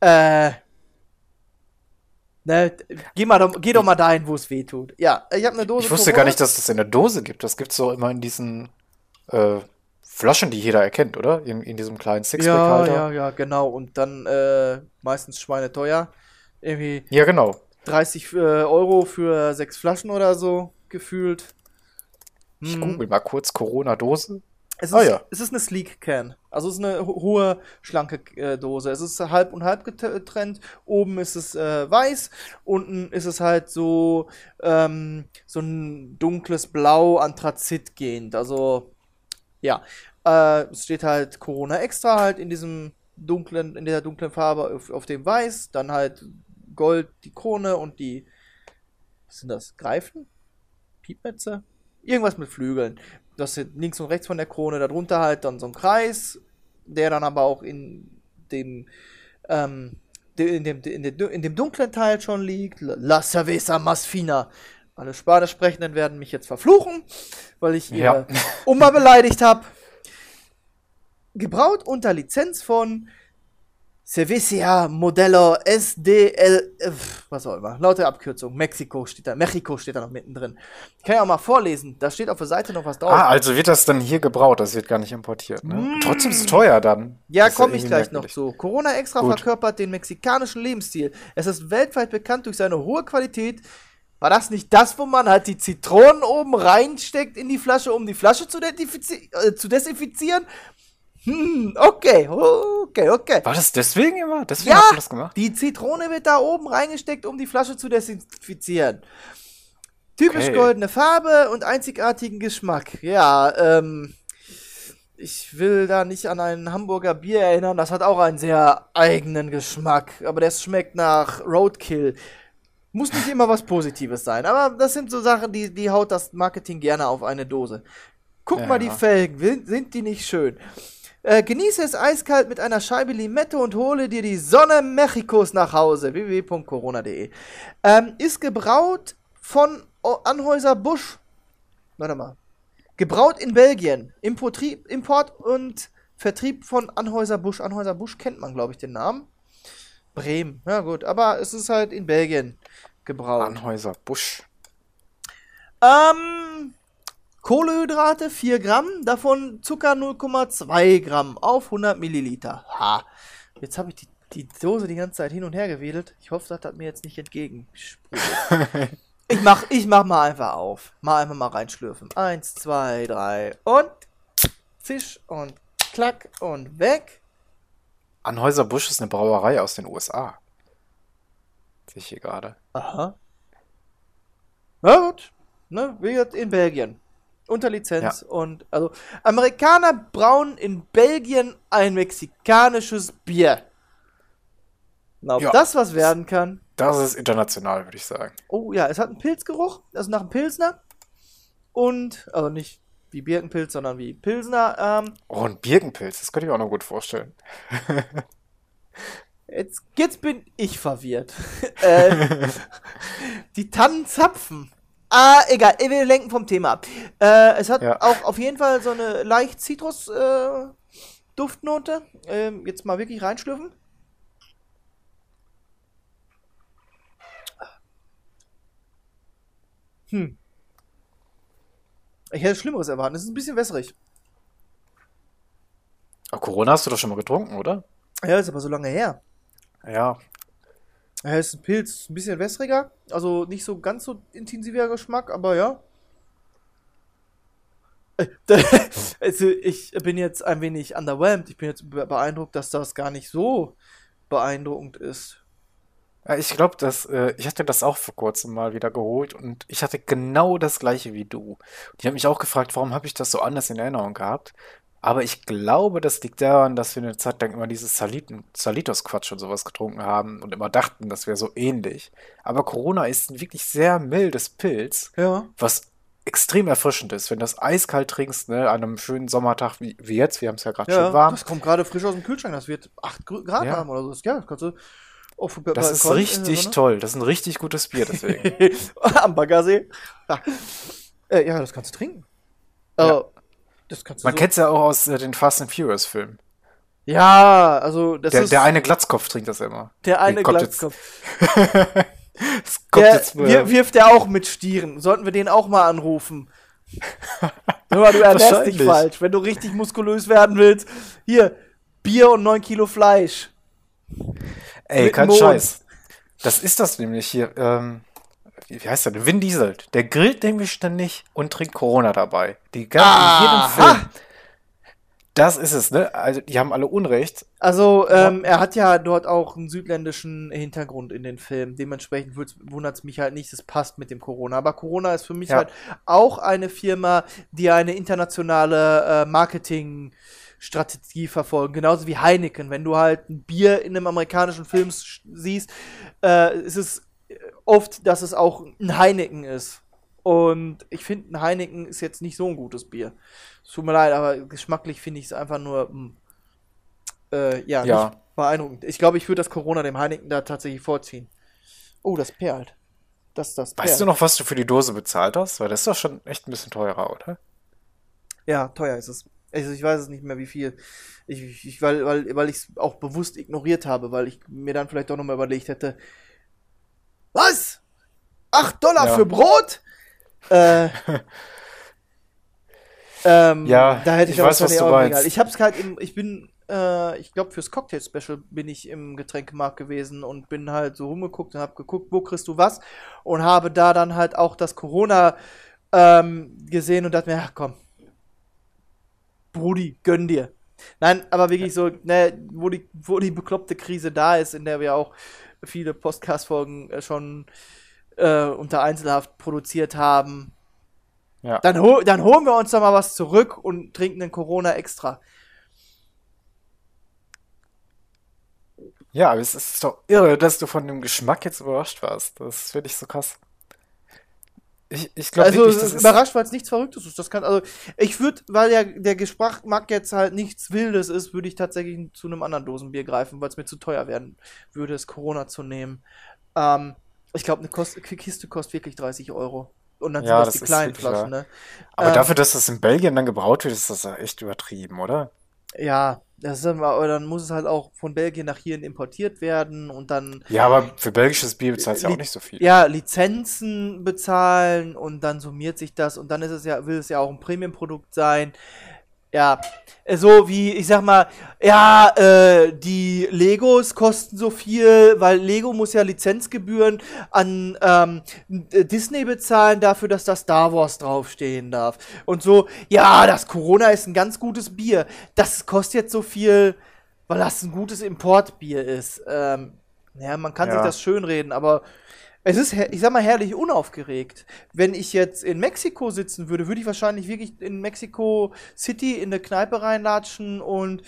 Äh. Ne, geh, mal, doch- geh doch mal dahin, wo es weh tut. Ja, ich habe eine Dose. Ich wusste Corona. gar nicht, dass das in der Dose gibt. Das gibt's so immer in diesen äh, Flaschen, die jeder erkennt, oder? In, in diesem kleinen Ja, Sixpack-Halter. ja, ja, genau. Und dann äh, meistens schweineteuer. Irgendwie Ja, genau. 30 äh, Euro für sechs Flaschen oder so gefühlt. Ich Hm. google mal kurz Corona-Dose. Es ist, Ah, ja. es ist eine Sleek Can. Also es ist eine ho- hohe, schlanke äh, Dose. Es ist halb und halb getrennt. Oben ist es äh, weiß, unten ist es halt so, ähm, so ein dunkles Blau, Anthrazit gehend. Also, ja. Äh, es steht halt Corona extra halt in diesem dunklen, in der dunklen Farbe auf, auf dem Weiß. Dann halt Gold, die Krone und die, was sind das? Greifen? Piepmetze? Irgendwas mit Flügeln. Das sind links und rechts von der Krone, darunter halt dann so ein Kreis, der dann aber auch in dem, ähm, in dem, in dem, in dem dunklen Teil schon liegt. La cerveza más fina. Alle Spanisch Sprechenden werden mich jetzt verfluchen, weil ich ihre Ja. Oma beleidigt habe. Gebraut unter Lizenz von Cerveza Modelo SDL, äh, was auch immer, laut der Abkürzung, Mexiko steht da, Mexiko steht da noch mittendrin. Ich kann ja auch mal vorlesen, da steht auf der Seite noch was drauf. Ah, also wird das dann hier gebraut, das wird gar nicht importiert, ne? Trotzdem ist es teuer dann. Mm. Ja, komme ich gleich noch merkwürdig. zu. Corona Extra Gut. verkörpert den mexikanischen Lebensstil. Es ist weltweit bekannt durch seine hohe Qualität. War das nicht das, wo man halt die Zitronen oben reinsteckt in die Flasche, um die Flasche zu, äh, zu desinfizieren? Hm, okay, okay, okay. War das deswegen immer? Deswegen Ja, hast du das gemacht? die Zitrone wird da oben reingesteckt, um die Flasche zu desinfizieren. Typisch Okay. goldene Farbe und einzigartigen Geschmack. Ja, ähm, ich will da nicht an ein Hamburger Bier erinnern. Das hat auch einen sehr eigenen Geschmack. Aber das schmeckt nach Roadkill. Muss nicht immer was Positives sein. Aber das sind so Sachen, die, die haut das Marketing gerne auf eine Dose. Guck Ja, mal die. Felgen. Sind- die nicht schön? Äh, genieße es eiskalt mit einer Scheibe Limette und hole dir die Sonne Mexikos nach Hause. www.corona.de. Ähm, ist gebraut von Anhäuser Busch. Warte mal. Gebraut in Belgien. Importri Import und Vertrieb von Anhäuser Busch. Anhäuser Busch kennt man, glaube ich, den Namen. Bremen. Ja, gut. Aber es ist halt in Belgien gebraut. Anhäuser Busch. Ähm, Kohlehydrate 4 Gramm, davon Zucker 0,2 Gramm auf 100 Milliliter. Ha. Jetzt habe ich die die Dose die ganze Zeit hin und her gewedelt. Ich hoffe, das hat mir jetzt nicht entgegen. ich mach, ich mach mal einfach auf. Mal einfach mal reinschlürfen. Eins, zwei, drei und zisch und klack und weg. Anhäuser Busch ist eine Brauerei aus den USA. Sehe ich hier gerade. Aha. Na gut. Ne, wie gesagt, in Belgien. Unter Lizenz Ja. und also Amerikaner brauen in Belgien ein mexikanisches Bier. Na, ob Ja. das was werden kann. Das ist international, würde ich sagen. Oh ja, es hat einen Pilzgeruch, also nach einem Pilsner. Und, also nicht wie Birkenpilz, sondern wie Pilsner. Ähm, Oh, ein Birkenpilz, das könnte ich mir auch noch gut vorstellen. jetzt, jetzt bin ich verwirrt. äh, die Tannenzapfen. Ah, egal, wir lenken vom Thema ab. Äh, es hat Ja. auch auf jeden Fall so eine leicht Zitrus-Duftnote. ähm, jetzt mal wirklich reinschlürfen. Hm. Ich hätte Schlimmeres erwartet. Es ist ein bisschen wässrig. Aber Corona hast du doch schon mal getrunken, oder? Ja, ist aber so lange her. Ja. Ja, ist ein Pilz, ein bisschen wässriger. Also nicht so ganz so intensiver Geschmack, aber ja. Also ich bin jetzt ein wenig underwhelmed. Ich bin jetzt be- beeindruckt, dass das gar nicht so beeindruckend ist. Ja, Ich glaube, dass äh, ich hatte das auch vor kurzem mal wieder geholt und ich hatte genau das gleiche wie du. Ich habe mich auch gefragt, warum habe ich das so anders in Erinnerung gehabt? Aber ich glaube, das liegt daran, dass wir eine Zeit lang immer dieses Saliten, Salitos-Quatsch und sowas getrunken haben und immer dachten, das wäre so ähnlich. Aber Corona ist ein wirklich sehr mildes Pilz, Ja. was extrem erfrischend ist. Wenn du das eiskalt trinkst, ne, an einem schönen Sommertag wie, wie jetzt, wir haben es ja gerade Ja, schön warm. das kommt gerade frisch aus dem Kühlschrank. Das wird 8 Grad Ja. haben oder so. Ja, das kannst du auf Das ist richtig toll. Das ist ein richtig gutes Bier, deswegen. Am Baggersee. Ja. Äh, ja, das kannst du trinken. Ja. Das kannst du Man so- kennt es ja auch aus äh, den Fast and Furious Filmen. Ja, also das Der, ist der eine Glatzkopf trinkt das immer. der eine jetzt- Glatzkopf. Es kommt Der jetzt äh, wir, wirft der auch mit Stieren. Sollten wir den auch mal anrufen? Hör mal, du ernährst dich falsch. Wenn du richtig muskulös werden willst, hier, Bier und 9 Kilo Fleisch. Ey, mit kein Mond. Scheiß. Das ist das nämlich hier. Ähm, wie, heißt der? denn? Vin Diesel. Der grillt nämlich ständig und trinkt Corona dabei. Die ganze, in jedem. Film. Das ist es, ne? Also, die haben alle Unrecht. Also, ähm, er hat ja dort auch einen südländischen Hintergrund in den Film. Dementsprechend wundert es mich halt nicht, es passt mit dem Corona. Aber Corona ist für mich Ja. halt auch eine Firma, die eine internationale äh, Marketingstrategie verfolgt. Genauso wie Heineken. Wenn du halt ein Bier in einem amerikanischen Film siehst, äh, ist es oft, dass es auch ein Heineken ist. Und ich finde, ein Heineken ist jetzt nicht so ein gutes Bier. Es Tut mir leid, aber geschmacklich finde ich es einfach nur. Mh, äh, ja, Ja. nicht beeindruckend. Ich glaube, ich würde das Corona dem Heineken da tatsächlich vorziehen. Oh, das perlt. Das, das perlt. Weißt du noch, was du für die Dose bezahlt hast? Weil das ist doch schon echt ein bisschen teurer, oder? Ja, teuer ist es. Also ich weiß es nicht mehr, wie viel. Ich, ich, ich weil weil, weil ich es auch bewusst ignoriert habe, weil ich mir dann vielleicht doch nochmal überlegt hätte. Was? 8 Dollar Ja. für Brot? Äh, ähm, Ja, da hätte ich, ich weiß, was du meinst. Ich hab's halt im, ich bin, äh, ich glaube fürs Cocktail-Special bin ich im Getränkemarkt gewesen und bin halt so rumgeguckt und hab geguckt, wo kriegst du was und habe da dann halt auch das Corona ähm, gesehen und dachte mir, ach komm, Brudi, gönn dir. Nein, aber wirklich so, ne, wo die, wo die bekloppte Krise da ist, in der wir auch viele Podcast-Folgen äh, schon äh, unter Einzelhaft produziert haben, Ja. dann, hol, dann holen wir uns da mal was zurück und trinken den Corona extra. Ja, aber es ist doch irre, dass du von dem Geschmack jetzt überrascht warst. Das finde ich so krass. Ich, ich glaube Also wirklich, das ist. überrascht, weil es nichts Verrücktes ist. Das kann, also ich würde, weil ja der Geschmack jetzt halt nichts Wildes ist, würde ich tatsächlich zu einem anderen Dosenbier greifen, weil es mir zu teuer werden würde, es Corona zu nehmen. Ähm, ich glaube, eine Kost Kiste kostet wirklich 30 Euro. Und dann Ja, sind das, das die kleinen Flaschen, ne? Aber Ähm, dafür, dass das in Belgien dann gebraut wird, ist das ja echt übertrieben, oder? Ja, das ist dann, aber dann muss es halt auch von Belgien nach hierhin importiert werden und dann Ja, aber für belgisches Bier bezahlst du ja auch nicht so viel. ja, Lizenzen bezahlen und dann summiert sich das und dann ist es ja, will es ja auch ein Premium-Produkt sein. Ja, äh, so wie, ich sag mal, ja, äh, die Legos kosten so viel, weil Lego muss ja Lizenzgebühren an ähm, äh, Disney bezahlen dafür, dass da Star Wars draufstehen darf. Und so, ja, das Corona ist ein ganz gutes Bier. Das kostet jetzt so viel, weil das ein gutes Importbier ist. Ähm, ja, man kann Ja. sich das schönreden, aber es ist, ich sag mal, herrlich unaufgeregt. Wenn ich jetzt in Mexiko sitzen würde, würde ich wahrscheinlich wirklich in Mexico City in eine Kneipe reinlatschen und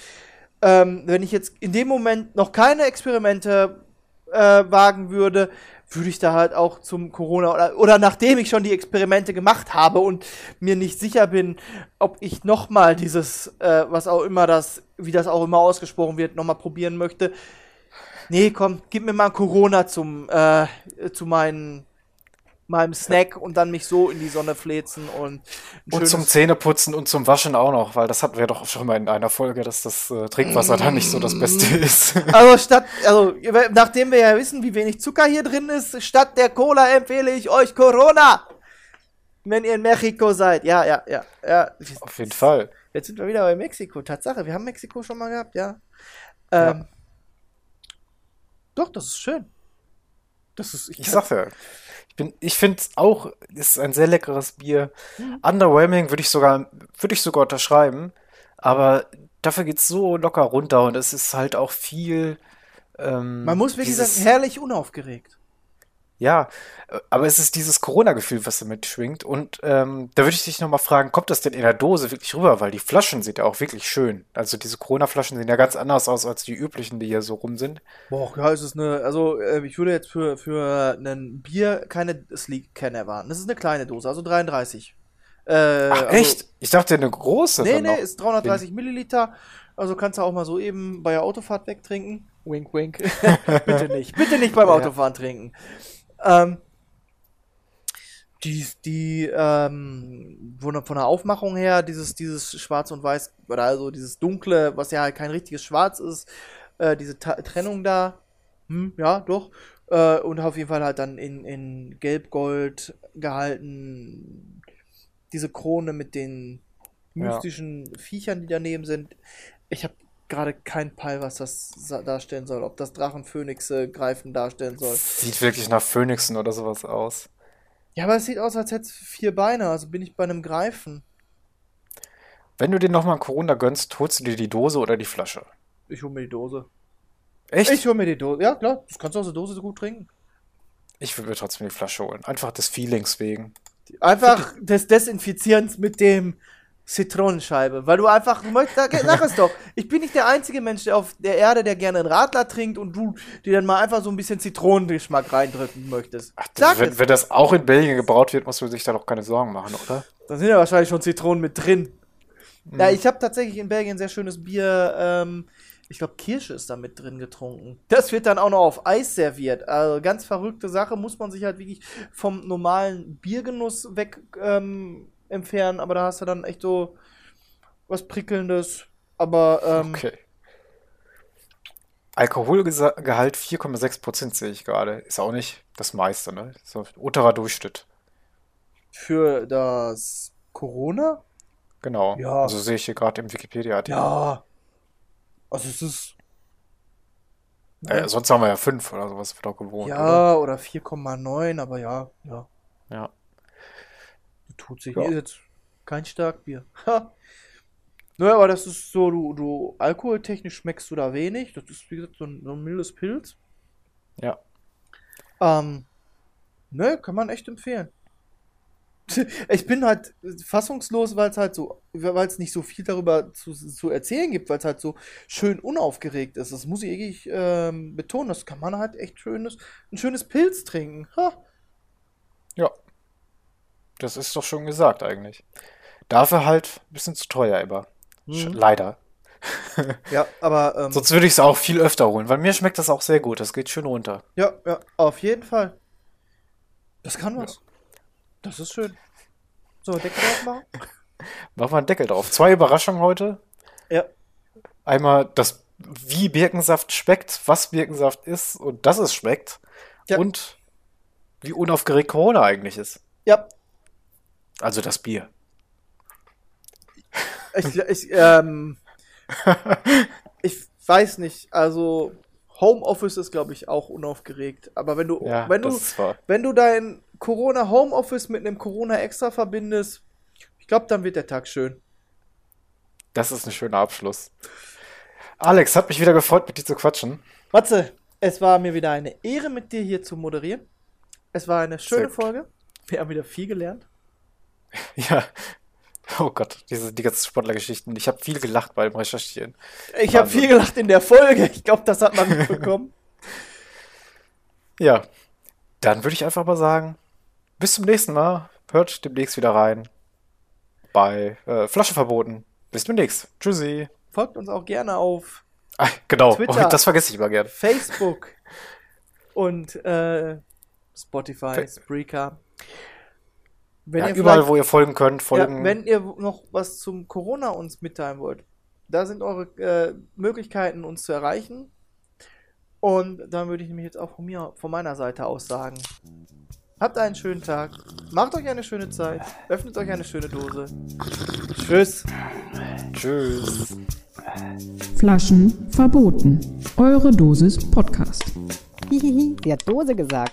ähm, wenn ich jetzt in dem Moment noch keine Experimente äh, wagen würde, würde ich da halt auch zum Corona oder, oder nachdem ich schon die Experimente gemacht habe und mir nicht sicher bin, ob ich nochmal dieses, äh, was auch immer das, wie das auch immer ausgesprochen wird, nochmal probieren möchte. Nee, komm, gib mir mal Corona zum, äh, zu meinen, meinem Snack und dann mich so in die Sonne fläzen und Und zum Zähneputzen und zum Waschen auch noch, weil das hatten wir doch schon mal in einer Folge, dass das äh, Trinkwasser da nicht so das Beste ist. Also statt, also nachdem wir ja wissen, wie wenig Zucker hier drin ist, statt der Cola empfehle ich euch Corona. Wenn ihr in Mexiko seid. Ja, ja, ja, ja. Auf jeden Fall. Jetzt sind wir wieder bei Mexiko. Tatsache, wir haben Mexiko schon mal gehabt, ja. Ähm, Doch, das ist schön. Das ist, Ich sag ja. Ich, bin- ich finde es auch, ist ein sehr leckeres Bier. Underwhelming würde ich sogar, würde ich sogar unterschreiben. Aber dafür geht es so locker runter und es ist halt auch viel. Ähm, man muss wirklich sagen, herrlich unaufgeregt. Ja, aber es ist dieses Corona-Gefühl, was damit schwingt. Und ähm, da würde ich dich nochmal fragen, kommt das denn in der Dose wirklich rüber? Weil die Flaschen sind ja auch wirklich schön. Also diese Corona-Flaschen sehen ja ganz anders aus als die üblichen, die hier so rum sind. Boah, ja, es ist eine, also äh, ich würde jetzt für, für ein Bier keine Sleek Can erwarten. Das ist eine kleine Dose, also 33. Äh, Ach, also, echt? Ich dachte eine große. Nee, nee, ist 330 Milliliter. Also kannst du auch mal so eben bei der Autofahrt wegtrinken. Wink, wink. bitte nicht. Bitte nicht beim Ja. Autofahren trinken. Ähm, die, die, ähm, von, der- von der Aufmachung her, dieses, dieses Schwarz und Weiß, oder also dieses Dunkle, was ja halt kein richtiges Schwarz ist, äh, diese Ta Trennung da, hm, ja, doch. Äh, und auf jeden Fall halt dann in, in Gelb-Gold gehalten. Diese Krone mit den Ja. mystischen Viechern, die daneben sind. Ich habe gerade keinen Peil, was das darstellen soll. Ob das Drachenphönixe greifen darstellen soll. Sieht wirklich nach Phönixen oder sowas aus. Ja, aber es sieht aus, als hätte es vier Beine. Also bin ich bei einem Greifen. Wenn du dir nochmal einen Corona gönnst, holst du dir die Dose oder die Flasche? Ich hole mir die Dose. Echt? Ich hole mir die Dose. Ja, klar. Das kannst du aus der Dose so gut trinken. Ich würde mir trotzdem die Flasche holen. Einfach des Feelings wegen. Einfach des Desinfizierens mit dem Zitronenscheibe. Weil du einfach, du möchtest, sag es doch. Ich bin nicht der einzige Mensch der auf der Erde, der gerne einen Radler trinkt und du dir dann mal einfach so ein bisschen Zitronengeschmack reindrücken möchtest. Ach, Sag wenn, es. wenn das auch in Belgien gebraut wird, muss man sich da doch keine Sorgen machen, oder? Da sind ja wahrscheinlich schon Zitronen mit drin. Mhm. Ja, ich habe tatsächlich in Belgien sehr schönes Bier. Ähm, ich glaube, Kirsche ist da mit drin getrunken. Das wird dann auch noch auf Eis serviert. Also ganz verrückte Sache. Muss man sich halt wirklich vom normalen Biergenuss weg ähm, entfernen. Aber da hast du dann echt so was Prickelndes. Aber ähm, Okay. Alkoholgehalt 4,6% sehe ich gerade. Ist auch nicht das meiste, ne? So unterer Durchschnitt. für das Corona? Genau. Ja. Also sehe ich hier gerade im Wikipedia-Artikel. Ja. Also es ist. Äh, sonst haben wir ja 5 oder sowas doch gewohnt, oder? Ja, oder 4,9, aber ja, ja. Ja. Tut sich Ja. Ist jetzt kein Starkbier. Ha. Naja, aber das ist so, du, du, alkoholtechnisch schmeckst du da wenig. Das ist, wie gesagt, so ein, so ein mildes Pilz. Ja. Ähm, ne, kann man echt empfehlen. Ich bin halt fassungslos, weil es halt so, weil es nicht so viel darüber zu, zu erzählen gibt, weil es halt so schön unaufgeregt ist. Das muss ich wirklich ähm, betonen. Das kann man halt echt schönes, ein schönes Pilz trinken. Ha. Ja. Das ist doch schon gesagt eigentlich. Dafür halt ein bisschen zu teuer. Sch- Mhm. Leider. Ja, aber ähm, Sonst würde ich es auch viel öfter holen, weil mir schmeckt das auch sehr gut. Das geht schön runter. Ja, ja, auf jeden Fall. Das kann was. Das ist schön. So, Deckel drauf machen? Machen wir einen Deckel drauf. Zwei Überraschungen heute. Ja. Einmal das, wie Birkensaft schmeckt, was Birkensaft ist und dass es schmeckt. Ja. Und wie unaufgeregt Corona eigentlich ist. Ja. Also das Bier. Ich, ich, ähm, ich weiß nicht, also Homeoffice ist, glaube ich, auch unaufgeregt. Aber wenn du, Ja, wenn du, wenn du dein Corona Homeoffice mit einem Corona Extra verbindest, ich glaube, dann wird der Tag schön. Das ist ein schöner Abschluss. Alex, hat mich wieder gefreut, mit dir zu quatschen. Matze, es war mir wieder eine Ehre, mit dir hier zu moderieren. Es war eine schöne. Folge. Wir haben wieder viel gelernt. Ja. Oh Gott, diese, die ganzen Sportlergeschichten. Ich habe viel gelacht beim Recherchieren. Ich habe viel gelacht in der Folge. Ich glaube, das hat man mitbekommen. Ja, dann würde ich einfach mal sagen, bis zum nächsten Mal. Hört demnächst wieder rein bei äh, Flasche verboten. Bis demnächst. Tschüssi. Folgt uns auch gerne auf Ah, genau, Twitter. oh, das vergesse ich immer gern. Facebook und äh, Spotify, Fe- Spreaker. Wenn Ja, ihr überall, wo ihr folgen könnt, folgen. Ja, wenn ihr noch was zum Corona uns mitteilen wollt, da sind eure äh, Möglichkeiten, uns zu erreichen. Und dann würde ich nämlich jetzt auch von mir, von meiner Seite aus sagen: Habt einen schönen Tag, macht euch eine schöne Zeit, öffnet euch eine schöne Dose. Tschüss. Tschüss. Flaschen verboten. Eure Dosis Podcast. Hihihi, sie hat Dose gesagt.